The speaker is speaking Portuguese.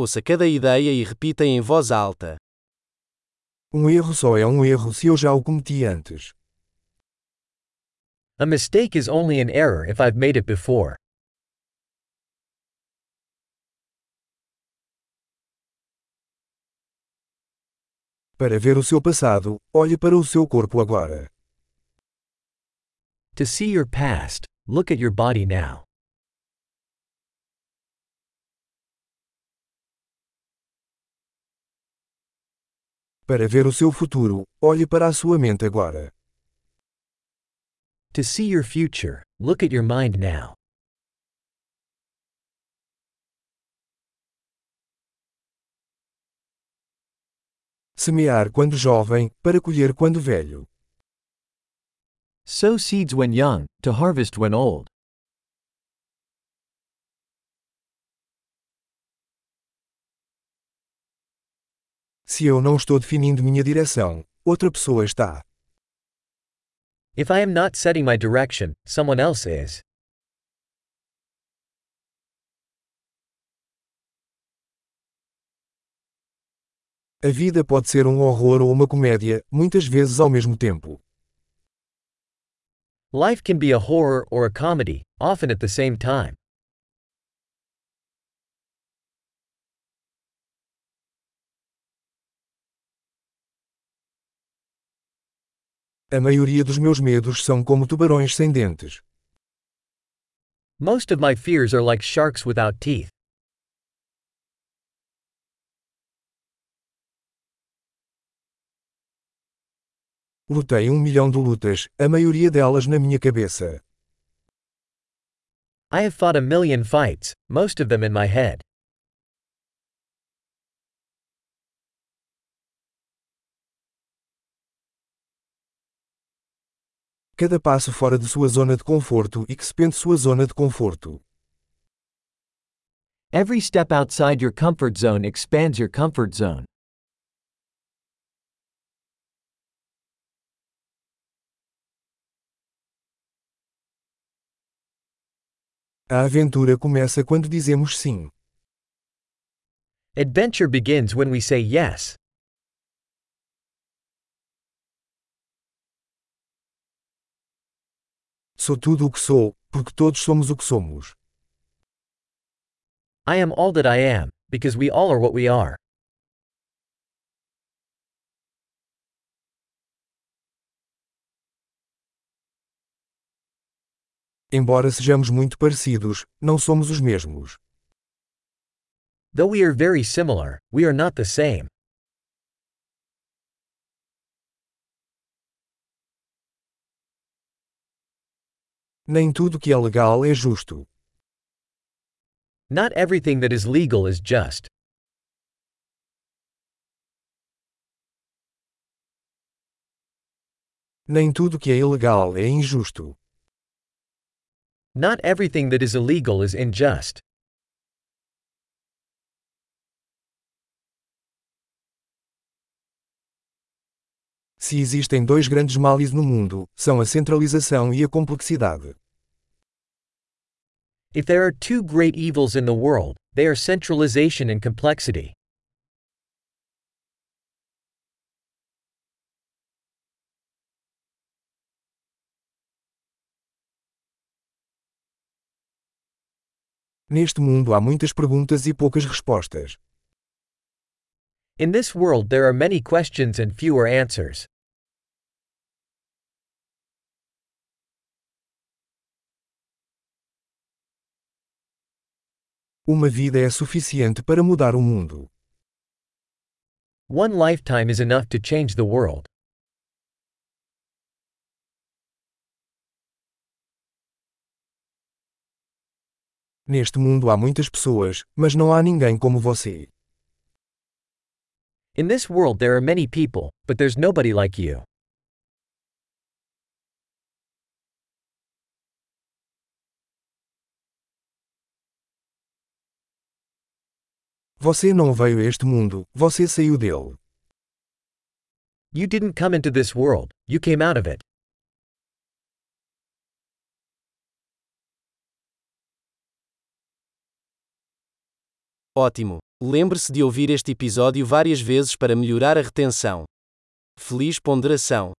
Ouça cada ideia e repita em voz alta. Um erro só é um erro se eu já o cometi antes. A mistake is only an error if I've made it before. Para ver o seu passado, olhe para o seu corpo agora. To see your past, look at your body now. Para ver o seu futuro, olhe para a sua mente agora. To see your future, look at your mind now. Semear quando jovem, para colher quando velho. Sow seeds when young, to harvest when old. Se eu não estou definindo minha direção, outra pessoa está. If I am not setting my direction, someone else is. A vida pode ser um horror ou uma comédia, muitas vezes ao mesmo tempo. Life can be a horror or a comedy, often at the same time. A maioria dos meus medos são como tubarões sem dentes. Most of my fears are like sharks without teeth. Lutei um milhão de lutas, a maioria delas na minha cabeça. I have fought a million fights, most of them in my head. Cada passo fora de sua zona de conforto expande sua zona de conforto. Every step outside your comfort zone expands your comfort zone. A aventura começa quando dizemos sim. Adventure begins when we say yes. Sou tudo o que sou, porque todos somos o que somos. I am all that I am, because we all are what we are. Embora sejamos muito parecidos, não somos os mesmos. Though we are very similar, we are not the same. Nem tudo que é legal é justo. Not everything that is legal is just. Nem tudo que é ilegal é injusto. Not everything that is illegal is unjust. Se existem dois grandes males no mundo, são a centralização e a complexidade. If there are two great evils in the world, they are centralization and complexity. Neste mundo há muitas perguntas e poucas respostas. In this world, there are many questions and fewer answers. Uma vida é suficiente para mudar o mundo. One lifetime is enough to change the world. Neste mundo há muitas pessoas, mas não há ninguém como você. In this world, there are many people, but there's nobody like you. Você não veio a este mundo, você saiu dele. You didn't come into this world, you came out of it. Ótimo! Lembre-se de ouvir este episódio várias vezes para melhorar a retenção. Feliz ponderação!